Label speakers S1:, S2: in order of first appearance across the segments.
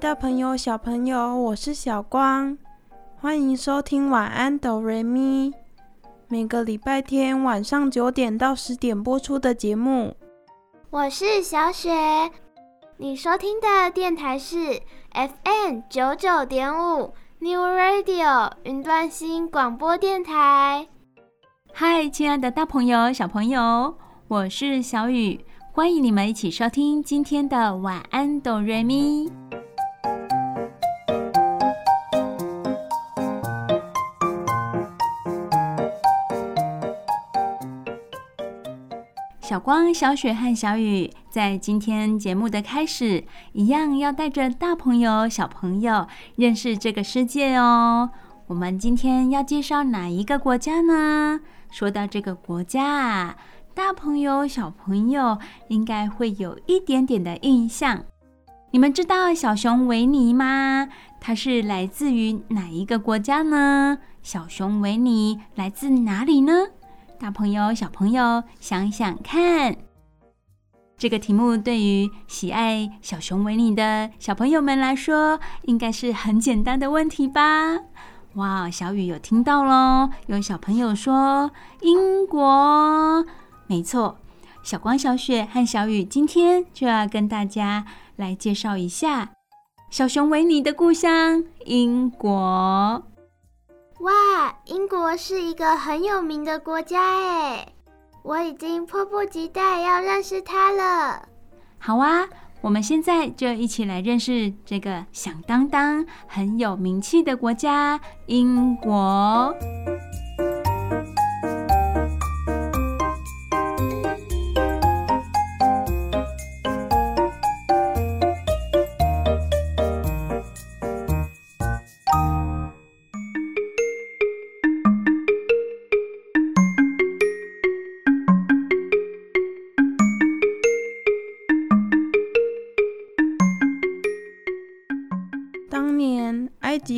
S1: 大朋友、小朋友，我是小光，欢迎收听晚安哆瑞咪。每个礼拜天晚上九点到十点播出的节目。
S2: 我是小雪，你收听的电台是 FM 九九点五 New Radio 云端新广播电台。
S3: 嗨，亲爱的大朋友、小朋友，我是小雨，欢迎你们一起收听今天的晚安哆瑞咪。小光、小雪和小雨在今天节目的开始，一样要带着大朋友、小朋友认识这个世界哦。我们今天要介绍哪一个国家呢？说到这个国家啊，大朋友、小朋友应该会有一点点的印象。你们知道小熊维尼吗？它是来自于哪一个国家呢？小熊维尼来自哪里呢？大朋友、小朋友，想想看，这个题目对于喜爱小熊维尼的小朋友们来说，应该是很简单的问题吧？哇，小雨有听到喽！有小朋友说英国，没错。小光、小雪和小雨今天就要跟大家来介绍一下小熊维尼的故乡——英国。
S2: 哇，英国是一个很有名的国家哎，我已经迫不及待要认识它了。
S3: 好啊，我们现在就一起来认识这个响当当、很有名气的国家——英
S1: 国。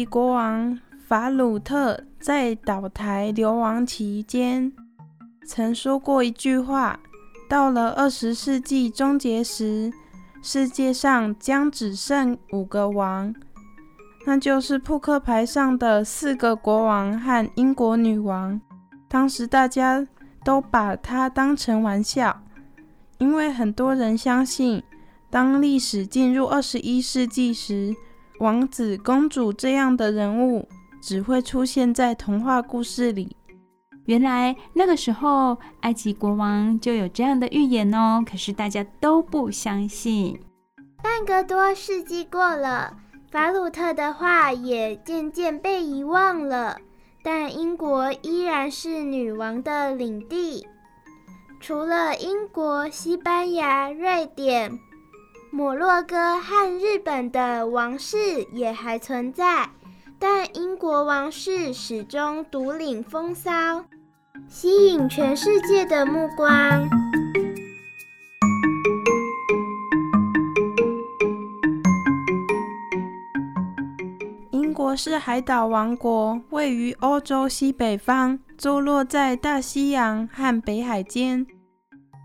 S1: 国王法鲁特在岛台流亡期间，曾说过一句话：到了二十世纪终结时，世界上将只剩五个王，那就是扑克牌上的四个国王和英国女王。当时大家都把它当成玩笑，因为很多人相信，当历史进入二十一世纪时，王子、公主这样的人物只会出现在童话故事里。
S3: 原来那个时候，埃及国王就有这样的预言哦。可是大家都不相信。
S2: 半个多世纪过了，法鲁特的话也渐渐被遗忘了。但英国依然是女王的领地。除了英国、西班牙、瑞典。摩洛哥和日本的王室也还存在，但英国王室始终独领风骚，吸引全世界的目光。
S1: 英国是海岛王国，位于欧洲西北方，坐落在大西洋和北海间。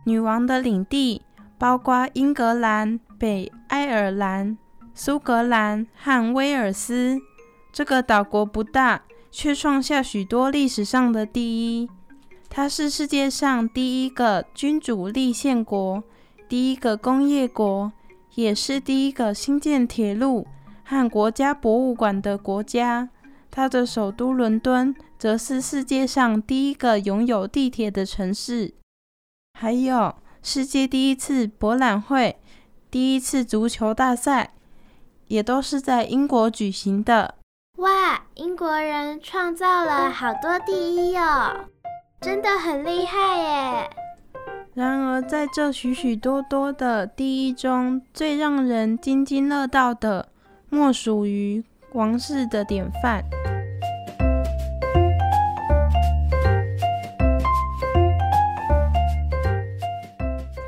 S1: 女王的领地包括英格兰。北爱尔兰、苏格兰和威尔斯，这个岛国不大，却创下许多历史上的第一。它是世界上第一个君主立宪国，第一个工业国，也是第一个兴建铁路和国家博物馆的国家。它的首都伦敦，则是世界上第一个拥有地铁的城市。还有世界第一次博览会。第一次足球大赛也都是在英国举行的。
S2: 哇，英国人创造了好多第一哦，真的很厉害耶！
S1: 然而，在这许许多多的第一中，最让人津津乐道的，莫属于王室的典范。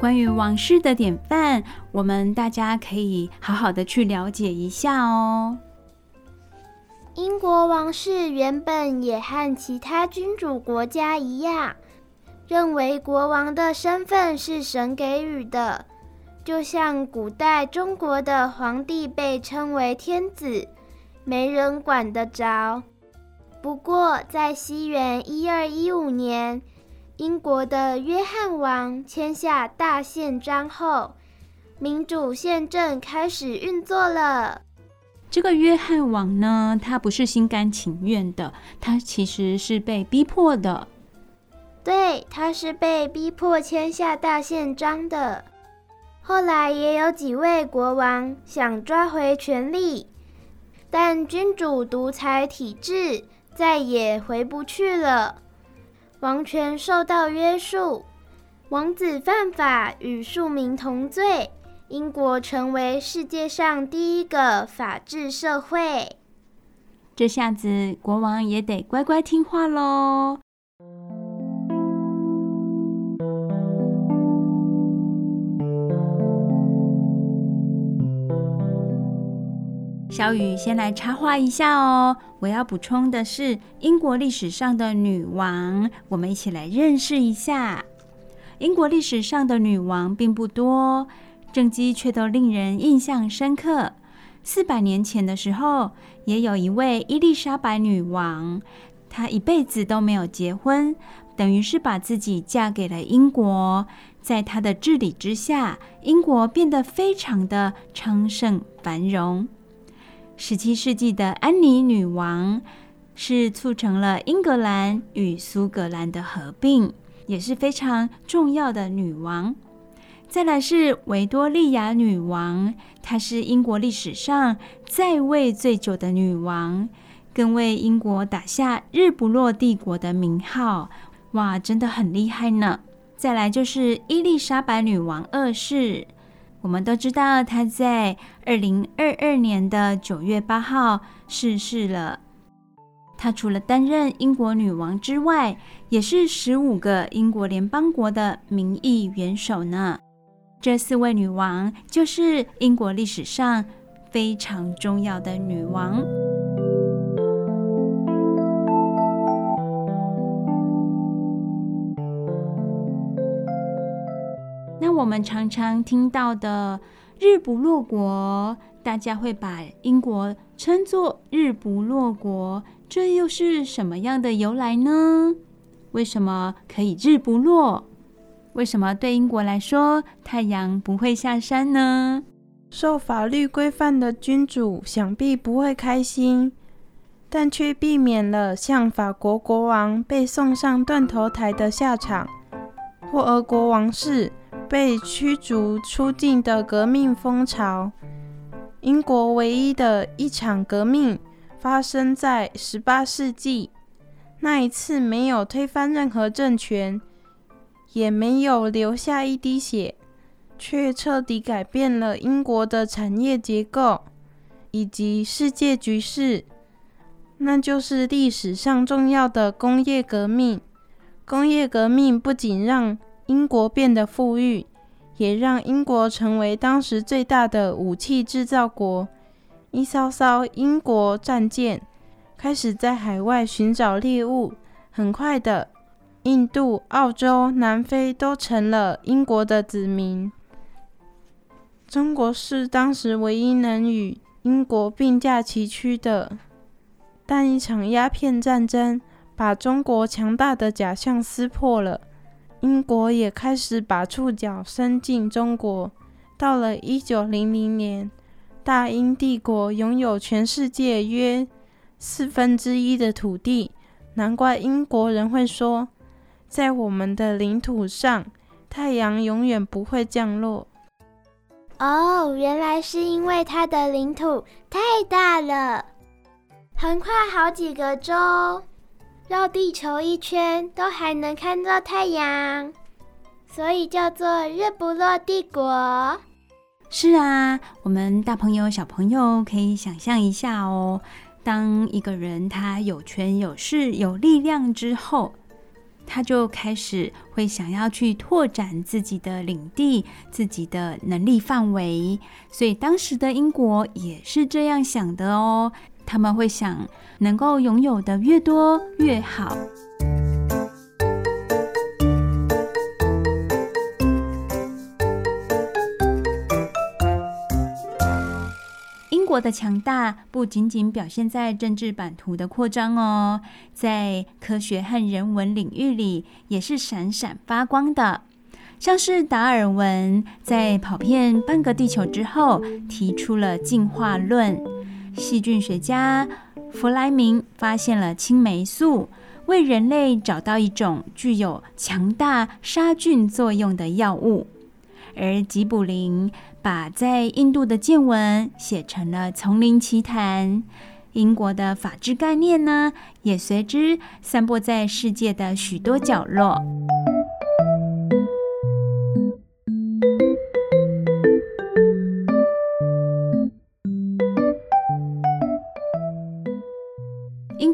S3: 关于王室的典范，我们大家可以好好的去了解一下哦。
S2: 英国王室原本也和其他君主国家一样，认为国王的身份是神给予的，就像古代中国的皇帝被称为天子，没人管得着。不过，在西元一二一五年，英国的约翰王签下大宪章后，民主宪政开始运作了。
S3: 这个约翰王呢，他不是心甘情愿的，他其实是被逼迫的。
S2: 对，他是被逼迫签下大宪章的。后来也有几位国王想抓回权力，但君主独裁体制再也回不去了，王权受到约束，王子犯法与庶民同罪。英国成为世界上第一个法治社会，
S3: 这下子国王也得乖乖听话喽。小雨先来插话一下哦，我要补充的是英国历史上的女王，我们一起来认识一下。英国历史上的女王并不多。政绩却都令人印象深刻。四百年前的时候，也有一位伊丽莎白女王，她一辈子都没有结婚，等于是把自己嫁给了英国。在她的治理之下，英国变得非常的昌盛繁荣。十七世纪的安妮女王是促成了英格兰与苏格兰的合并，也是非常重要的女王。再来是维多利亚女王，她是英国历史上在位最久的女王，更为英国打下“日不落帝国”的名号。哇，真的很厉害呢！再来就是伊丽莎白女王二世，我们都知道她在二零二二年的九月八号逝世了。她除了担任英国女王之外，也是十五个英国联邦国的民意元首呢。这四位女王就是英国历史上非常重要的女王。我们常常听到的“日不落国”，大家会把英国称作“日不落国”，这又是什么样的由来呢？为什么可以日不落？为什么对英国来说，太阳不会下山呢？
S1: 受法律规范的君主想必不会开心，但却避免了像法国国王被送上断头台的下场，或俄国王室被驱逐出境的革命风潮。英国唯一的一场革命发生在十八世纪，那一次没有推翻任何政权。也没有流下一滴血，却彻底改变了英国的产业结构以及世界局势。那就是历史上重要的工业革命。工业革命不仅让英国变得富裕，也让英国成为当时最大的武器制造国。一艘艘英国战舰开始在海外寻找猎物，很快的。印度、澳洲、南非都成了英国的子民。中国是当时唯一能与英国并驾齐驱的，但一场鸦片战争把中国强大的假象撕破了，英国也开始把触角伸进中国。到了一九零零年，大英帝国拥有全世界约四分之一的土地，难怪英国人会说。在我们的领土上，太阳永远不会降落。
S2: 哦，原来是因为它的领土太大了，横跨好几个州，绕地球一圈都还能看到太阳，所以叫做日不落帝国。
S3: 是啊，我们大朋友、小朋友可以想象一下哦。当一个人他有权有势有力量之后，他就开始会想要去拓展自己的领地、自己的能力范围。所以当时的英国也是这样想的哦。他们会想，能够拥有的越多越好。英国的强大不仅仅表现在政治版图的扩张哦，在科学和人文领域里也是闪闪发光的。像是达尔文在跑遍半个地球之后，提出了进化论；细菌学家弗莱明发现了青霉素，为人类找到一种具有强大杀菌作用的药物；而吉卜林。把在印度的见闻写成了《丛林奇谈》，英国的法治概念呢，也随之散播在世界的许多角落。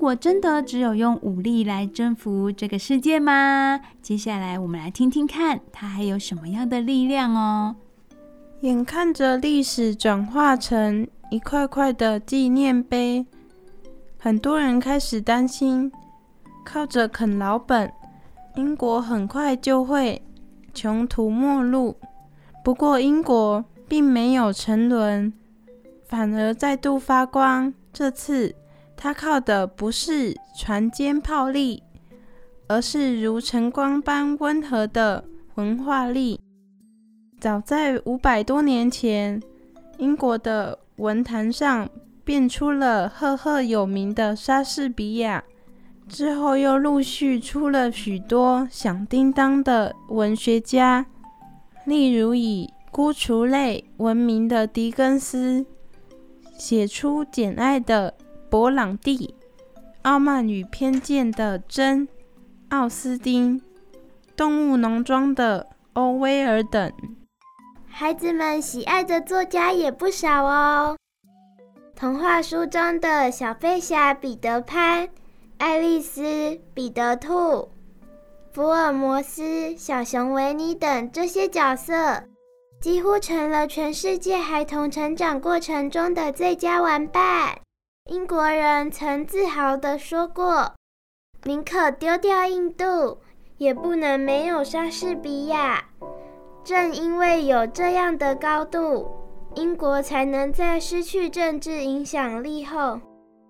S3: 我真的只有用武力来征服这个世界吗？接下来我们来听听看，它还有什么样的力量哦。
S1: 眼看着历史转化成一块块的纪念碑，很多人开始担心，靠着啃老本，英国很快就会穷途末路。不过，英国并没有沉沦，反而再度发光。这次，他靠的不是船坚炮利，而是如晨光般温和的文化力。早在五百多年前，英国的文坛上便出了赫赫有名的莎士比亚，之后又陆续出了许多响叮当的文学家，例如以孤雏泪闻名的狄更斯，写出《简爱》的勃朗蒂，《傲慢与偏见》的珍·奥斯汀，《动物农庄》的欧威尔等。
S2: 孩子们喜爱的作家也不少哦。童话书中的小飞侠彼得潘、爱丽丝、彼得兔、福尔摩斯、小熊维尼等这些角色，几乎成了全世界孩童成长过程中的最佳玩伴。英国人曾自豪地说过：“宁可丢掉印度，也不能没有莎士比亚。”正因为有这样的高度，英国才能在失去政治影响力后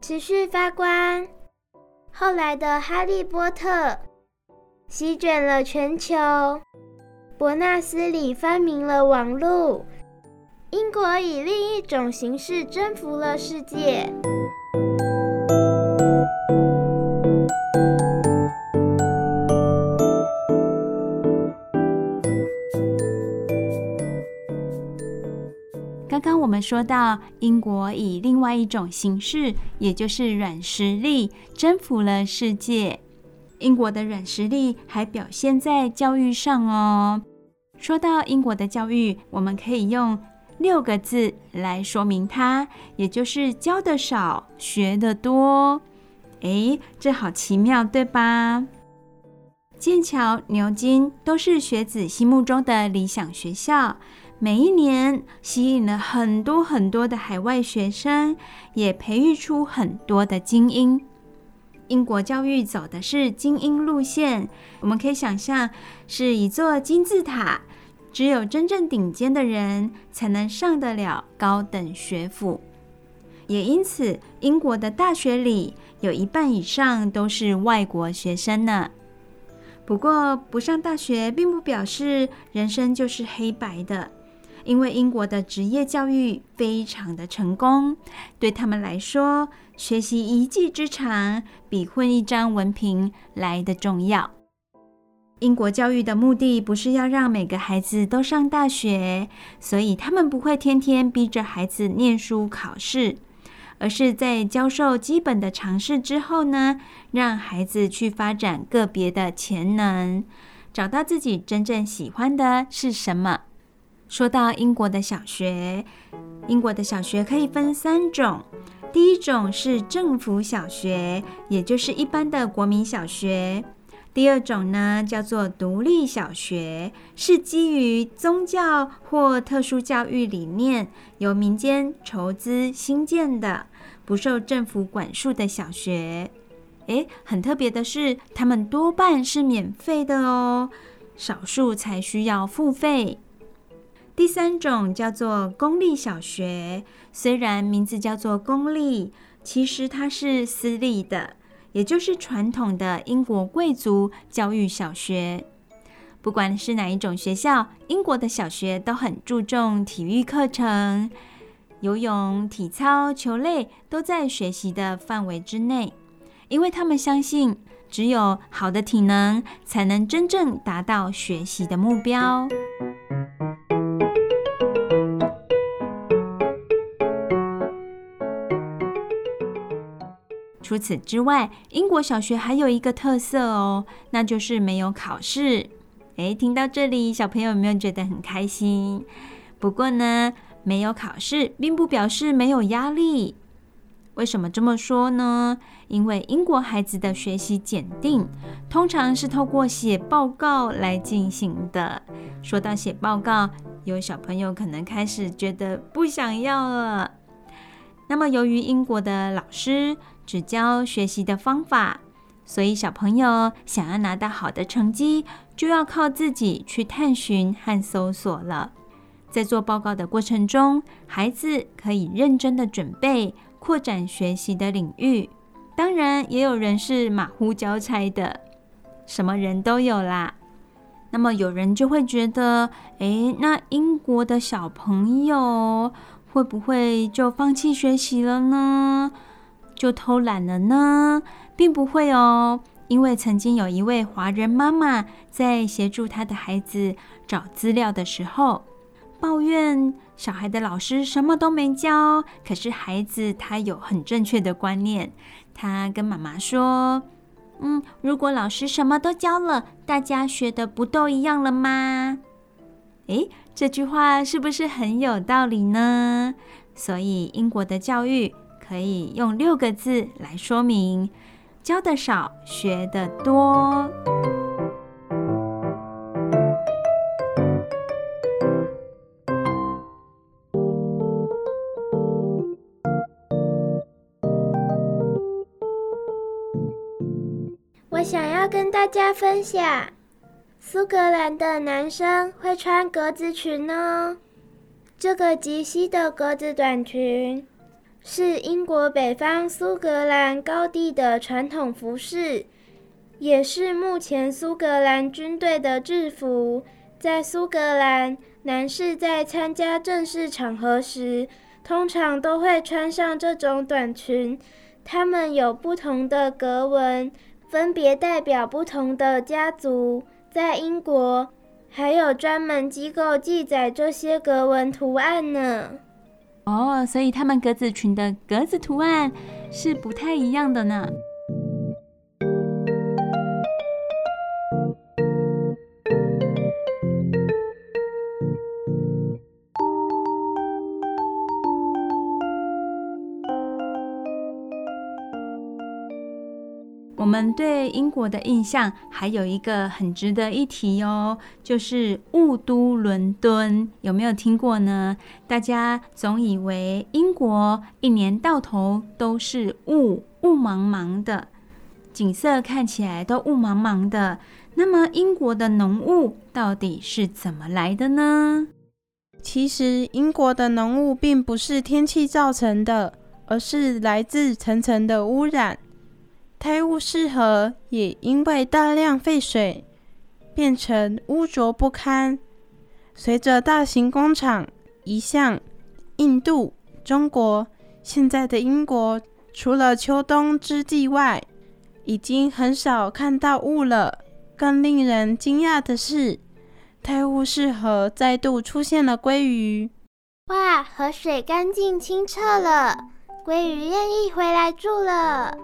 S2: 持续发光。后来的《哈利波特》席卷了全球，伯纳斯里发明了网络，英国以另一种形式征服了世界。
S3: 刚刚我们说到，英国以另外一种形式，也就是软实力，征服了世界。英国的软实力还表现在教育上哦。说到英国的教育，我们可以用六个字来说明它，也就是教得少，学得多。诶，这好奇妙，对吧？剑桥、牛津都是学子心目中的理想学校。每一年吸引了很多很多的海外学生，也培育出很多的精英。英国教育走的是精英路线，我们可以想象是一座金字塔，只有真正顶尖的人才能上得了高等学府。也因此，英国的大学里有一半以上都是外国学生呢。不过，不上大学并不表示人生就是黑白的。因为英国的职业教育非常的成功，对他们来说，学习一技之长比混一张文凭来得重要。英国教育的目的不是要让每个孩子都上大学，所以他们不会天天逼着孩子念书考试，而是在教授基本的常识之后呢，让孩子去发展个别的潜能，找到自己真正喜欢的是什么。说到英国的小学，英国的小学可以分三种。第一种是政府小学，也就是一般的国民小学。第二种呢，叫做独立小学，是基于宗教或特殊教育理念，由民间筹资兴建的，不受政府管束的小学。诶，很特别的是，他们多半是免费的哦，少数才需要付费。第三种叫做公立小学，虽然名字叫做公立，其实它是私立的，也就是传统的英国贵族教育小学。不管是哪一种学校，英国的小学都很注重体育课程，游泳、体操、球类都在学习的范围之内，因为他们相信，只有好的体能，才能真正达到学习的目标。除此之外，英国小学还有一个特色哦，那就是没有考试。诶，听到这里，小朋友有没有觉得很开心？不过呢，没有考试并不表示没有压力。为什么这么说呢？因为英国孩子的学习检定通常是透过写报告来进行的。说到写报告，有小朋友可能开始觉得不想要了。那么，由于英国的老师只教学习的方法，所以小朋友想要拿到好的成绩，就要靠自己去探寻和搜索了。在做报告的过程中，孩子可以认真的准备，扩展学习的领域。当然，也有人是马虎交差的，什么人都有啦。那么，有人就会觉得，诶，那英国的小朋友会不会就放弃学习了呢？就偷懒了呢？并不会哦，因为曾经有一位华人妈妈在协助她的孩子找资料的时候，抱怨小孩的老师什么都没教。可是孩子他有很正确的观念，他跟妈妈说：“嗯，如果老师什么都教了，大家学的不都一样了吗？”诶，这句话是不是很有道理呢？所以英国的教育。可以用六个字来说明：教得少，学得多。
S2: 我想要跟大家分享，苏格兰的男生会穿格子裙哦，这个及膝的格子短裙。是英国北方苏格兰高地的传统服饰，也是目前苏格兰军队的制服。在苏格兰，男士在参加正式场合时，通常都会穿上这种短裙。它们有不同的格纹，分别代表不同的家族。在英国，还有专门机构记载这些格纹图案呢。
S3: 哦，所以他们格子裙的格子图案是不太一样的呢。们对英国的印象还有一个很值得一提哦，就是雾都伦敦，有没有听过呢？大家总以为英国一年到头都是雾，雾茫茫的，景色看起来都雾茫茫的。那么英国的浓雾到底是怎么来的呢？
S1: 其实英国的浓雾并不是天气造成的，而是来自层层的污染。泰晤士河也因为大量废水变成污浊不堪。随着大型工厂移向印度、中国，现在的英国除了秋冬之际外，已经很少看到雾了。更令人惊讶的是，泰晤士河再度出现了鲑鱼。
S2: 哇，河水干净清澈了，鲑鱼愿意回来住了。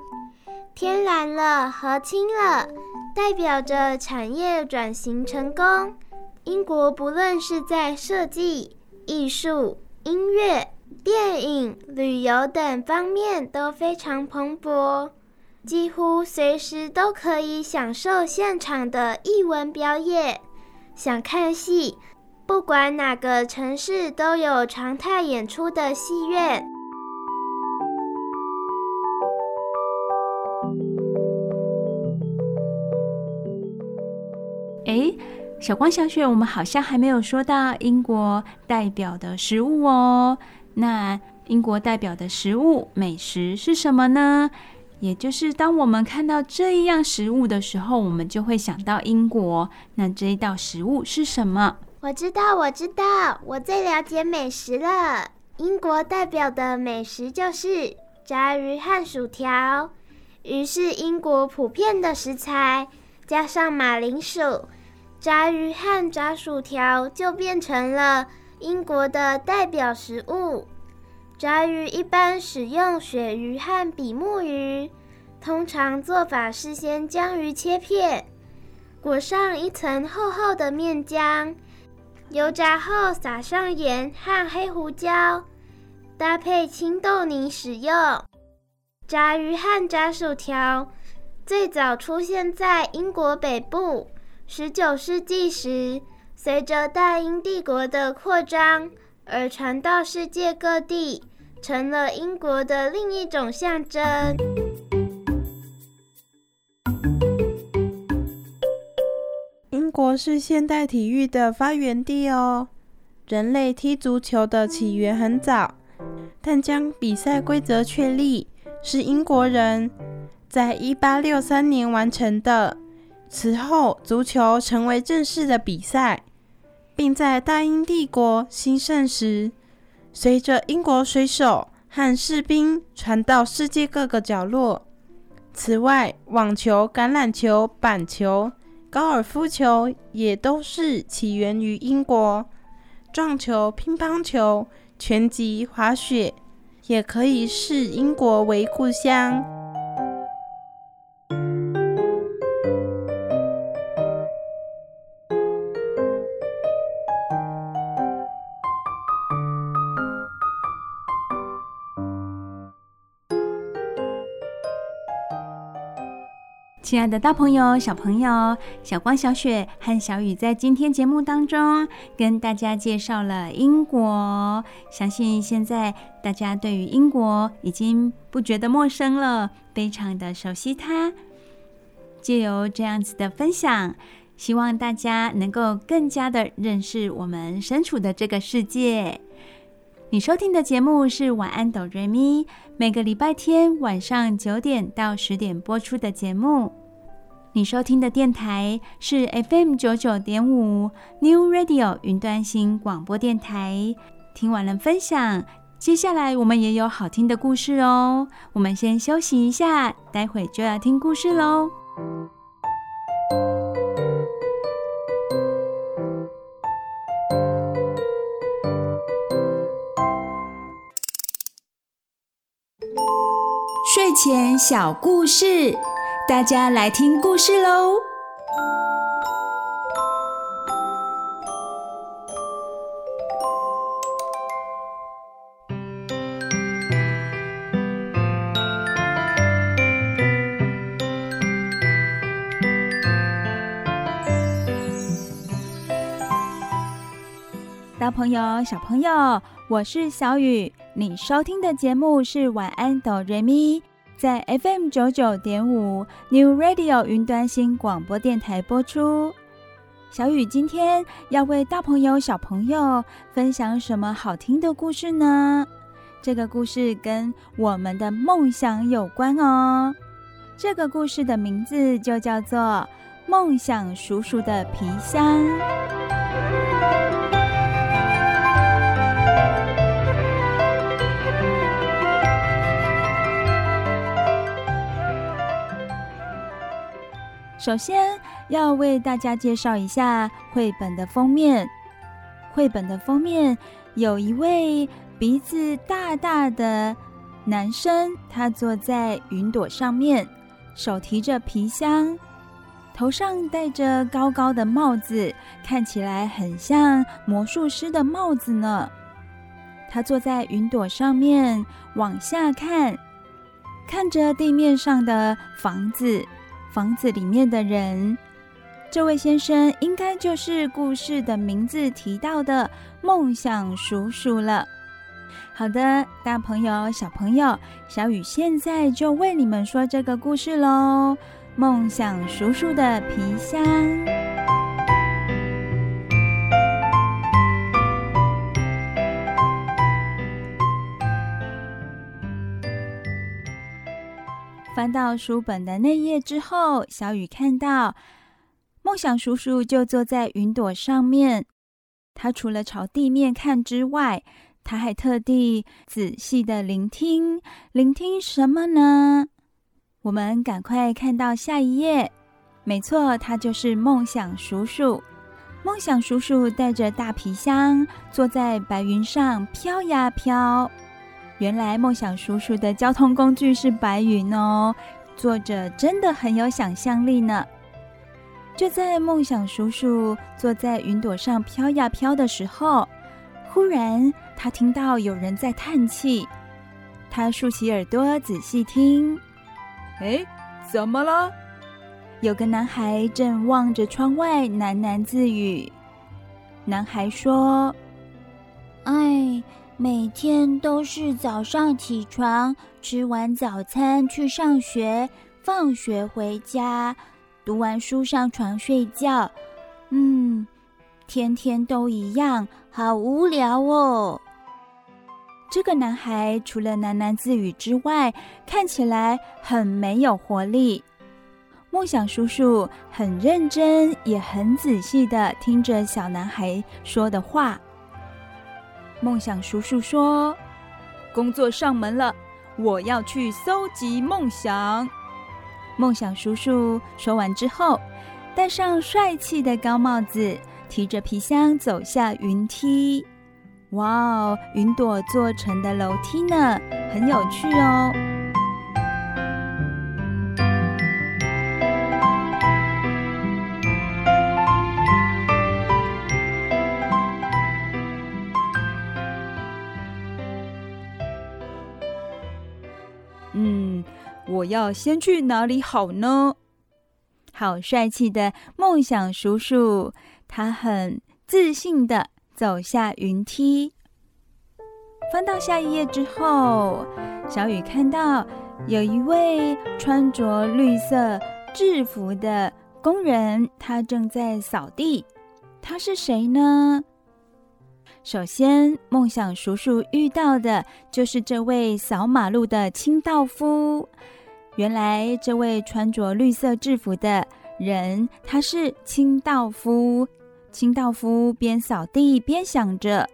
S2: 天蓝了，和清了，代表着产业转型成功。英国不论是在设计、艺术、音乐、电影、旅游等方面都非常蓬勃，几乎随时都可以享受现场的艺文表演。想看戏，不管哪个城市都有常态演出的戏院。
S3: 诶，小光、小雪，我们好像还没有说到英国代表的食物哦。那英国代表的食物美食是什么呢？也就是当我们看到这一样食物的时候，我们就会想到英国。那这一道食物是什么？
S2: 我知道，我知道，我最了解美食了。英国代表的美食就是炸鱼和薯条。鱼是英国普遍的食材，加上马铃薯。炸鱼和炸薯条就变成了英国的代表食物。炸鱼一般使用鳕鱼和比目鱼，通常做法是先将鱼切片，裹上一层厚厚的面浆，油炸后撒上盐和黑胡椒，搭配青豆泥使用。炸鱼和炸薯条最早出现在英国北部。十九世纪时，随着大英帝国的扩张而传到世界各地，成了英国的另一种象征。
S1: 英国是现代体育的发源地哦。人类踢足球的起源很早，但将比赛规则确立是英国人在一八六三年完成的。此后，足球成为正式的比赛，并在大英帝国兴盛时，随着英国水手和士兵传到世界各个角落。此外，网球、橄榄球、板球、高尔夫球也都是起源于英国。撞球、乒乓球、拳击、滑雪也可以视英国为故乡。
S3: 亲爱的大朋友、小朋友，小光、小雪和小雨在今天节目当中跟大家介绍了英国。相信现在大家对于英国已经不觉得陌生了，非常的熟悉它。借由这样子的分享，希望大家能够更加的认识我们身处的这个世界。你收听的节目是晚安哆瑞咪，每个礼拜天晚上九点到十点播出的节目。你收听的电台是 FM 九九点五 New Radio 云端新广播电台。听完了分享，接下来我们也有好听的故事哦。我们先休息一下，待会就要听故事喽。睡前小故事，大家来听故事喽！大朋友、小朋友，我是小雨。你收听的节目是晚安哆瑞咪，在 FM 九九点五 New Radio 云端新广播电台播出。小雨今天要为大朋友小朋友分享什么好听的故事呢？这个故事跟我们的梦想有关哦。这个故事的名字就叫做《梦想叔叔的皮箱》。首先要为大家介绍一下绘本的封面。绘本的封面有一位鼻子大大的男生，他坐在云朵上面，手提着皮箱。头上戴着高高的帽子，看起来很像魔术师的帽子呢。他坐在云朵上面，往下看，看着地面上的房子，房子里面的人。这位先生应该就是故事的名字提到的梦想叔叔了。好的，大朋友、小朋友，小雨现在就为你们说这个故事喽。梦想叔叔的皮箱。翻到书本的那页之后，小雨看到梦想叔叔就坐在云朵上面。他除了朝地面看之外，他还特地仔细的聆听，聆听什么呢？我们赶快看到下一页。没错，他就是梦想叔叔。梦想叔叔带着大皮箱，坐在白云上飘呀飘。原来梦想叔叔的交通工具是白云哦，作者真的很有想象力呢。就在梦想叔叔坐在云朵上飘呀飘的时候，忽然他听到有人在叹气。他竖起耳朵仔细听，哎，怎么了？有个男孩正望着窗外喃喃自语。男孩说：“
S4: 哎。”每天都是早上起床，吃完早餐去上学，放学回家，读完书上床睡觉。嗯，天天都一样，好无聊哦。
S3: 这个男孩除了喃喃自语之外，看起来很没有活力。梦想叔叔很认真，也很仔细的听着小男孩说的话。梦想叔叔说：“工作上门了，我要去搜集梦想。”梦想叔叔说完之后，戴上帅气的高帽子，提着皮箱走下云梯。哇哦，云朵做成的楼梯呢，很有趣哦。我要先去哪里好呢？好帅气的梦想叔叔，他很自信地走下云梯。翻到下一页之后，小雨看到有一位穿着绿色制服的工人，他正在扫地。他是谁呢？首先，梦想叔叔遇到的就是这位扫马路的清道夫。原来这位穿着绿色制服的人，他是清道夫。清道夫边扫地边想着，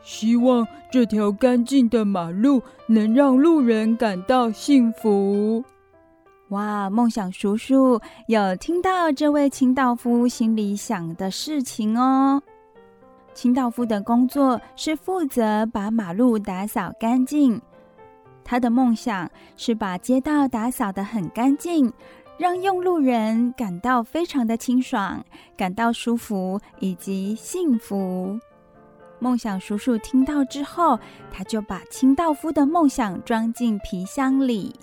S5: 希望这条干净的马路能让路人感到幸福。
S3: 哇，梦想叔叔有听到这位清道夫心里想的事情哦。清道夫的工作是负责把马路打扫干净。他的梦想是把街道打扫得很干净，让用路人感到非常的清爽，感到舒服以及幸福。梦想叔叔听到之后，他就把清道夫的梦想装进皮箱里。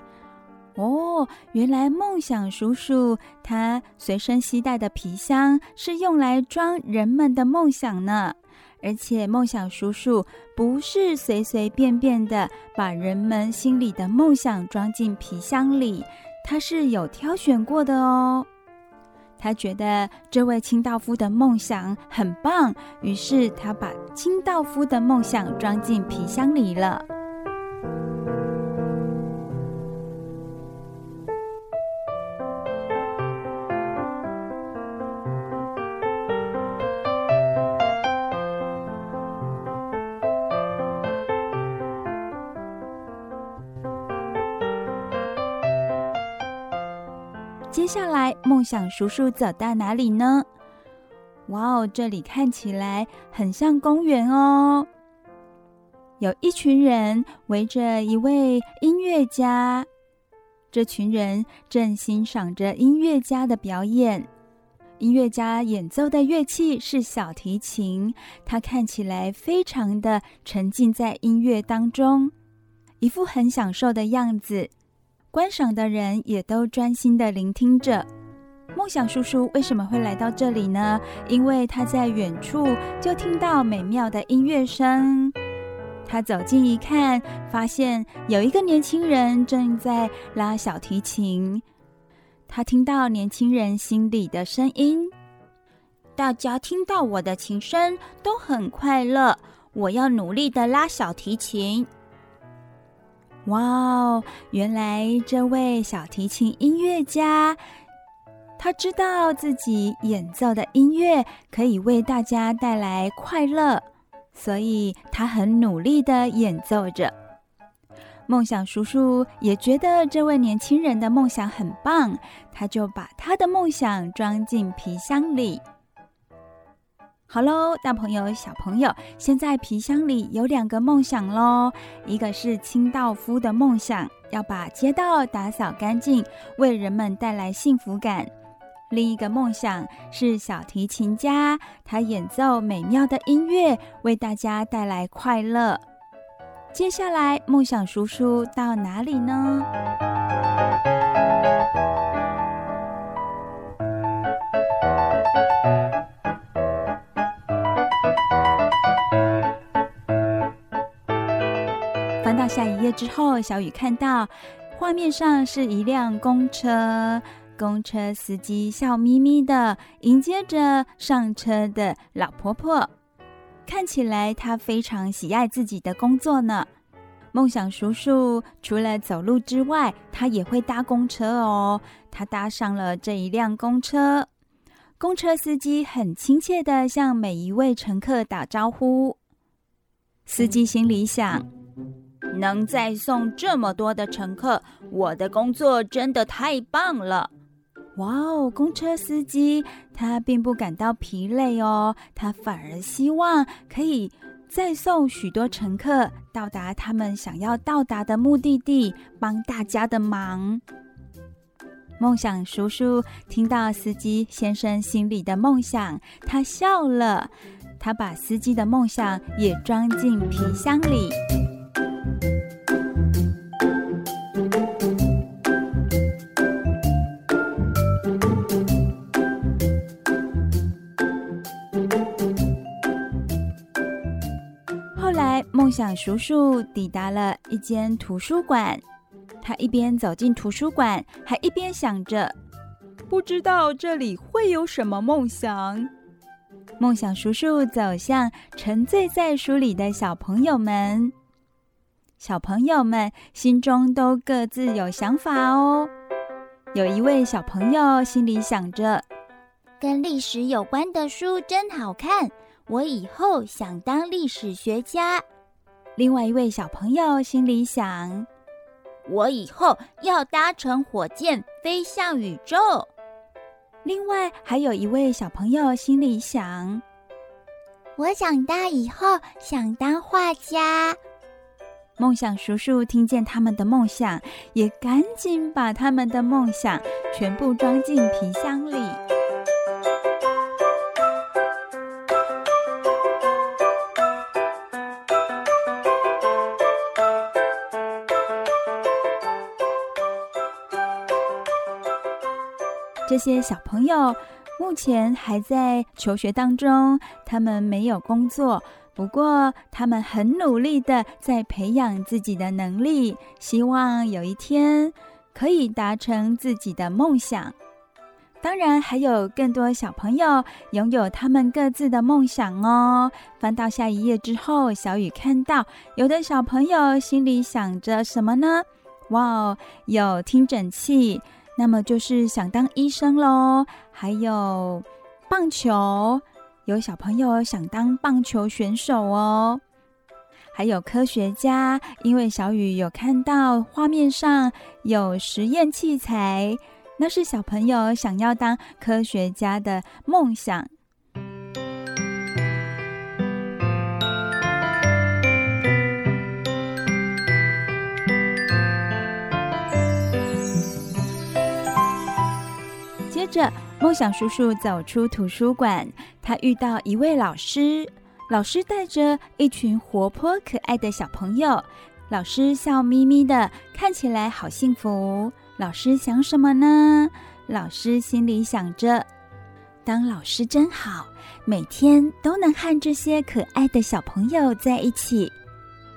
S3: 哦，原来梦想叔叔他随身携带的皮箱是用来装人们的梦想呢。而且，梦想叔叔不是随随便便的把人们心里的梦想装进皮箱里，他是有挑选过的哦。他觉得这位清道夫的梦想很棒，于是他把清道夫的梦想装进皮箱里了。接下来，梦想叔叔走到哪里呢？哇哦，这里看起来很像公园哦。有一群人围着一位音乐家，这群人正欣赏着音乐家的表演。音乐家演奏的乐器是小提琴，他看起来非常的沉浸在音乐当中，一副很享受的样子。观赏的人也都专心的聆听着。梦想叔叔为什么会来到这里呢？因为他在远处就听到美妙的音乐声。他走近一看，发现有一个年轻人正在拉小提琴。他听到年轻人心里的声音：“大家听到我的琴声都很快乐，我要努力的拉小提琴。”哇哦！原来这位小提琴音乐家，他知道自己演奏的音乐可以为大家带来快乐。所以他很努力的演奏着。梦想叔叔也觉得这位年轻人的梦想很棒，他就把他的梦想装进皮箱里。好喽，大朋友、小朋友，现在皮箱里有两个梦想喽。一个是清道夫的梦想，要把街道打扫干净，为人们带来幸福感。另一个梦想是小提琴家，他演奏美妙的音乐，为大家带来快乐。接下来，梦想叔叔到哪里呢？下一页之后，小雨看到画面上是一辆公车。公车司机笑眯眯的迎接着上车的老婆婆，看起来她非常喜爱自己的工作呢。梦想叔叔除了走路之外，他也会搭公车哦。他搭上了这一辆公车，公车司机很亲切的向每一位乘客打招呼。司机心里想：能再送这么多的乘客，我的工作真的太棒了。哇哦！公车司机他并不感到疲累哦，他反而希望可以再送许多乘客到达他们想要到达的目的地，帮大家的忙。梦想叔叔听到司机先生心里的梦想，他笑了，他把司机的梦想也装进皮箱里。梦想叔叔抵达了一间图书馆，他一边走进图书馆，还一边想着：不知道这里会有什么梦想。梦想叔叔走向沉醉在书里的小朋友们，小朋友们心中都各自有想法哦。有一位小朋友心里想着：
S4: 跟历史有关的书真好看，我以后想当历史学家。
S3: 另外一位小朋友心里想：“
S4: 我以后要搭乘火箭飞向宇宙。”
S3: 另外还有一位小朋友心里想：“
S4: 我长大以后想当画家。”
S3: 梦想叔叔听见他们的梦想，也赶紧把他们的梦想全部装进皮箱里。这些小朋友目前还在求学当中，他们没有工作，不过他们很努力的在培养自己的能力，希望有一天可以达成自己的梦想。当然，还有更多小朋友拥有他们各自的梦想哦。翻到下一页之后，小雨看到有的小朋友心里想着什么呢？哇哦，有听诊器。那么就是想当医生喽，还有棒球，有小朋友想当棒球选手哦，还有科学家，因为小雨有看到画面上有实验器材，那是小朋友想要当科学家的梦想。着，梦想叔叔走出图书馆，他遇到一位老师，老师带着一群活泼可爱的小朋友，老师笑眯眯的，看起来好幸福。老师想什么呢？老师心里想着：当老师真好，每天都能和这些可爱的小朋友在一起。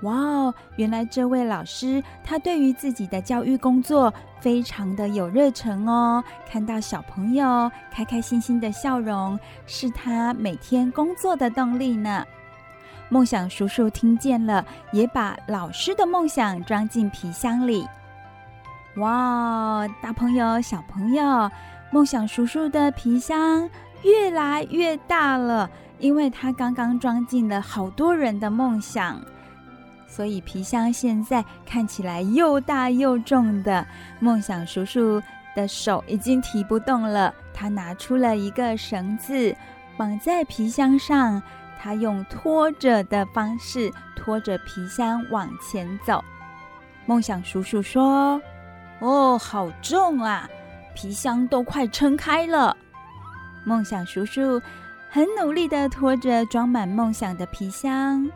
S3: 哇哦！原来这位老师他对于自己的教育工作非常的有热忱哦。看到小朋友开开心心的笑容，是他每天工作的动力呢。梦想叔叔听见了，也把老师的梦想装进皮箱里。哇哦！大朋友、小朋友，梦想叔叔的皮箱越来越大了，因为他刚刚装进了好多人的梦想。所以皮箱现在看起来又大又重的，梦想叔叔的手已经提不动了。他拿出了一个绳子，绑在皮箱上。他用拖着的方式拖着皮箱往前走。梦想叔叔说：“哦，好重啊，皮箱都快撑开了。”梦想叔叔很努力地拖着装满梦想的皮箱。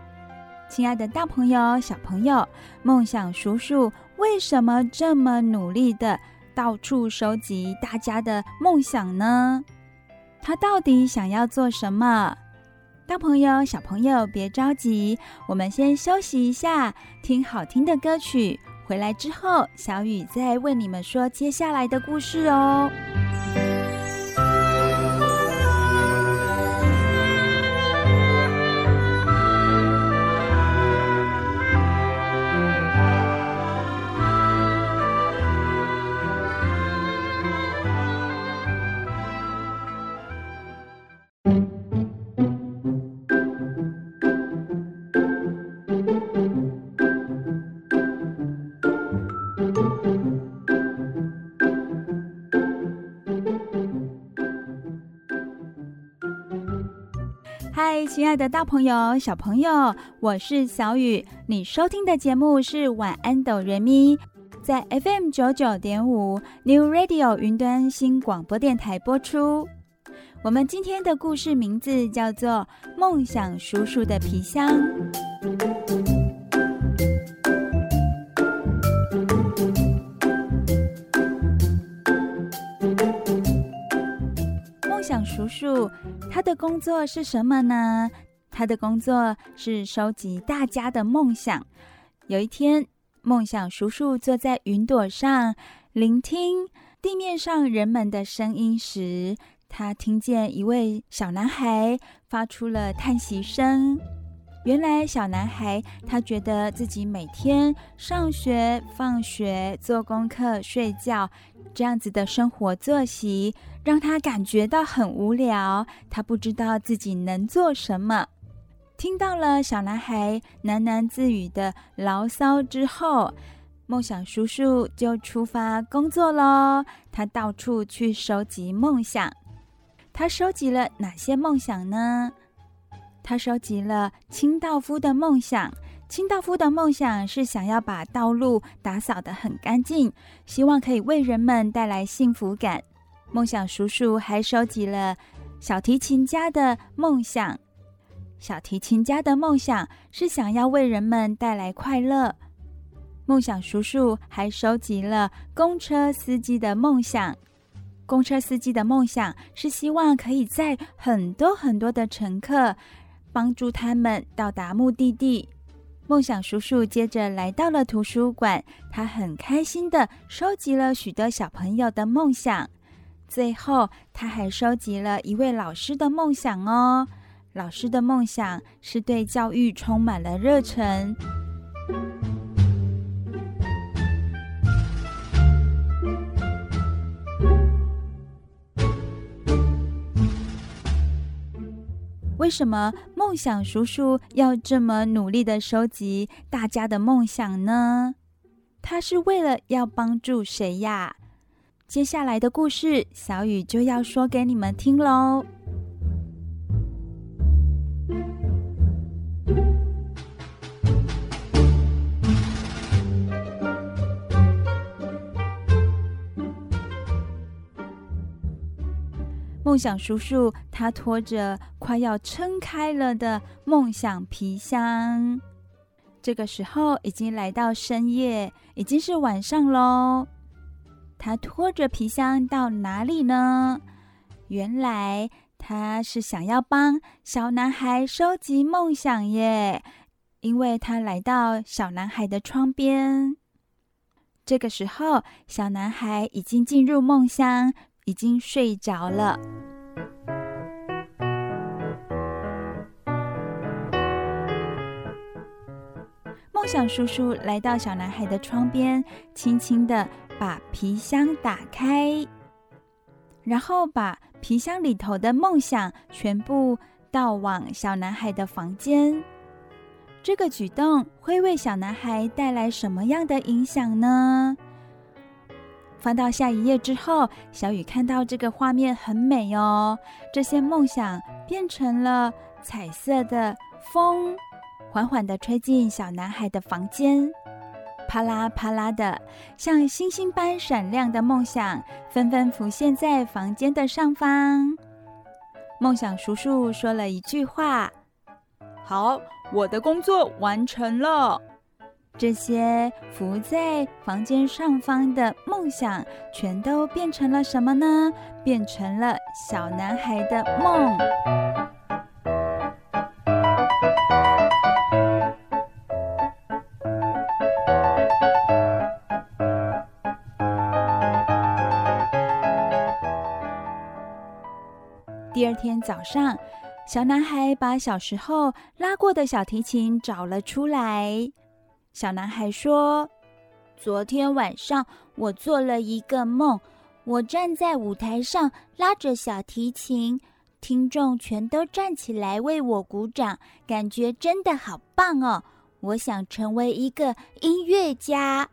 S3: 亲爱的大朋友、小朋友，梦想叔叔为什么这么努力的到处收集大家的梦想呢？他到底想要做什么？大朋友、小朋友，别着急，我们先休息一下，听好听的歌曲。回来之后，小雨再为你们说接下来的故事哦。亲爱的大朋友、小朋友，我是小雨。你收听的节目是《晚安，哆瑞咪》，在 FM 九九点五 New Radio 云端新广播电台播出。我们今天的故事名字叫做《梦想叔叔的皮箱》。叔叔，他的工作是什么呢？他的工作是收集大家的梦想。有一天，梦想叔叔坐在云朵上，聆听地面上人们的声音时，他听见一位小男孩发出了叹息声。原来，小男孩他觉得自己每天上学、放学、做功课、睡觉，这样子的生活作息，让他感觉到很无聊。他不知道自己能做什么。听到了小男孩喃喃自语的牢骚之后，梦想叔叔就出发工作喽。他到处去收集梦想。他收集了哪些梦想呢？他收集了清道夫的梦想。清道夫的梦想是想要把道路打扫得很干净，希望可以为人们带来幸福感。梦想叔叔还收集了小提琴家的梦想。小提琴家的梦想是想要为人们带来快乐。梦想叔叔还收集了公车司机的梦想。公车司机的梦想是希望可以载很多很多的乘客。帮助他们到达目的地。梦想叔叔接着来到了图书馆，他很开心地收集了许多小朋友的梦想。最后，他还收集了一位老师的梦想哦。老师的梦想是对教育充满了热忱。为什么梦想叔叔要这么努力的收集大家的梦想呢？他是为了要帮助谁呀？接下来的故事，小雨就要说给你们听喽。梦想叔叔他拖着快要撑开了的梦想皮箱。这个时候已经来到深夜，已经是晚上喽。他拖着皮箱到哪里呢？原来他是想要帮小男孩收集梦想耶，因为他来到小男孩的窗边。这个时候，小男孩已经进入梦乡，已经睡着了。梦想叔叔来到小男孩的窗边，轻轻的把皮箱打开，然后把皮箱里头的梦想全部倒往小男孩的房间。这个举动会为小男孩带来什么样的影响呢？翻到下一页之后，小雨看到这个画面很美哦。这些梦想变成了彩色的风，缓缓地吹进小男孩的房间，啪啦啪啦的，像星星般闪亮的梦想纷纷浮现在房间的上方。梦想叔叔说了一句话：“
S5: 好。”我的工作完成了。
S3: 这些浮在房间上方的梦想，全都变成了什么呢？变成了小男孩的梦。第二天早上。小男孩把小时候拉过的小提琴找了出来。小男孩说：“昨天晚上我做了一个梦，我站在舞台上拉着小提琴，听众全都站起来为我鼓掌，感觉真的好棒哦！我想成为一个音乐家。”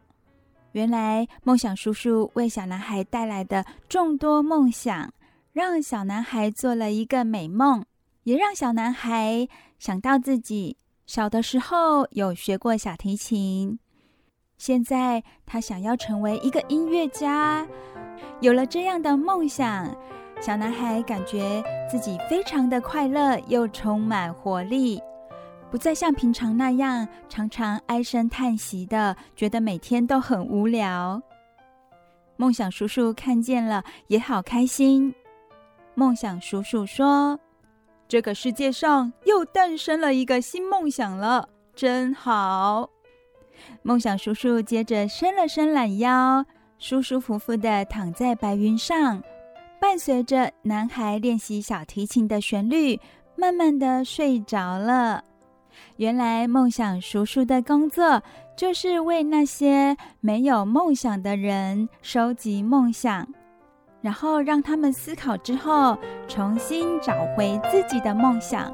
S3: 原来，梦想叔叔为小男孩带来的众多梦想，让小男孩做了一个美梦。也让小男孩想到自己小的时候有学过小提琴，现在他想要成为一个音乐家。有了这样的梦想，小男孩感觉自己非常的快乐，又充满活力，不再像平常那样常常唉声叹息的，觉得每天都很无聊。梦想叔叔看见了，也好开心。梦想叔叔说。
S5: 这个世界上又诞生了一个新梦想了，真好！
S3: 梦想叔叔接着伸了伸懒腰，舒舒服服地躺在白云上，伴随着男孩练习小提琴的旋律，慢慢地睡着了。原来梦想叔叔的工作就是为那些没有梦想的人收集梦想。然后让他们思考之后，重新找回自己的梦想。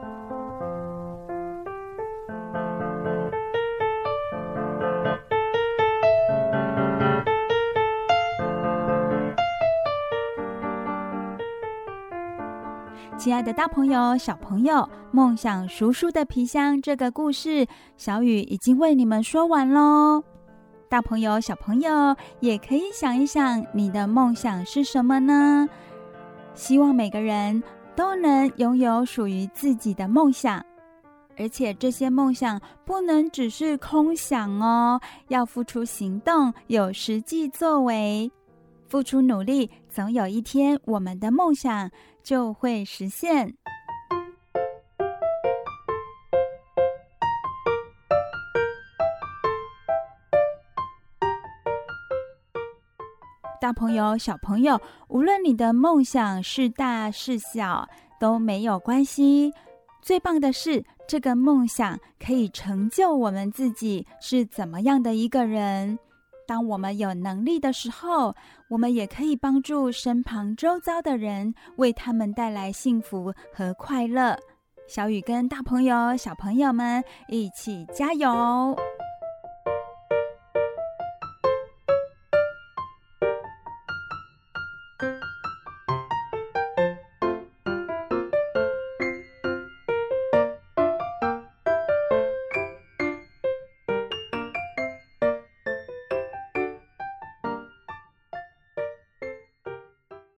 S3: 亲爱的大朋友、小朋友，梦想叔叔的皮箱这个故事，小雨已经为你们说完喽。大朋友、小朋友也可以想一想，你的梦想是什么呢？希望每个人都能拥有属于自己的梦想，而且这些梦想不能只是空想哦，要付出行动，有实际作为，付出努力，总有一天我们的梦想就会实现。大朋友、小朋友，无论你的梦想是大是小，都没有关系。最棒的是，这个梦想可以成就我们自己是怎么样的一个人。当我们有能力的时候，我们也可以帮助身旁周遭的人，为他们带来幸福和快乐。小雨跟大朋友、小朋友们一起加油！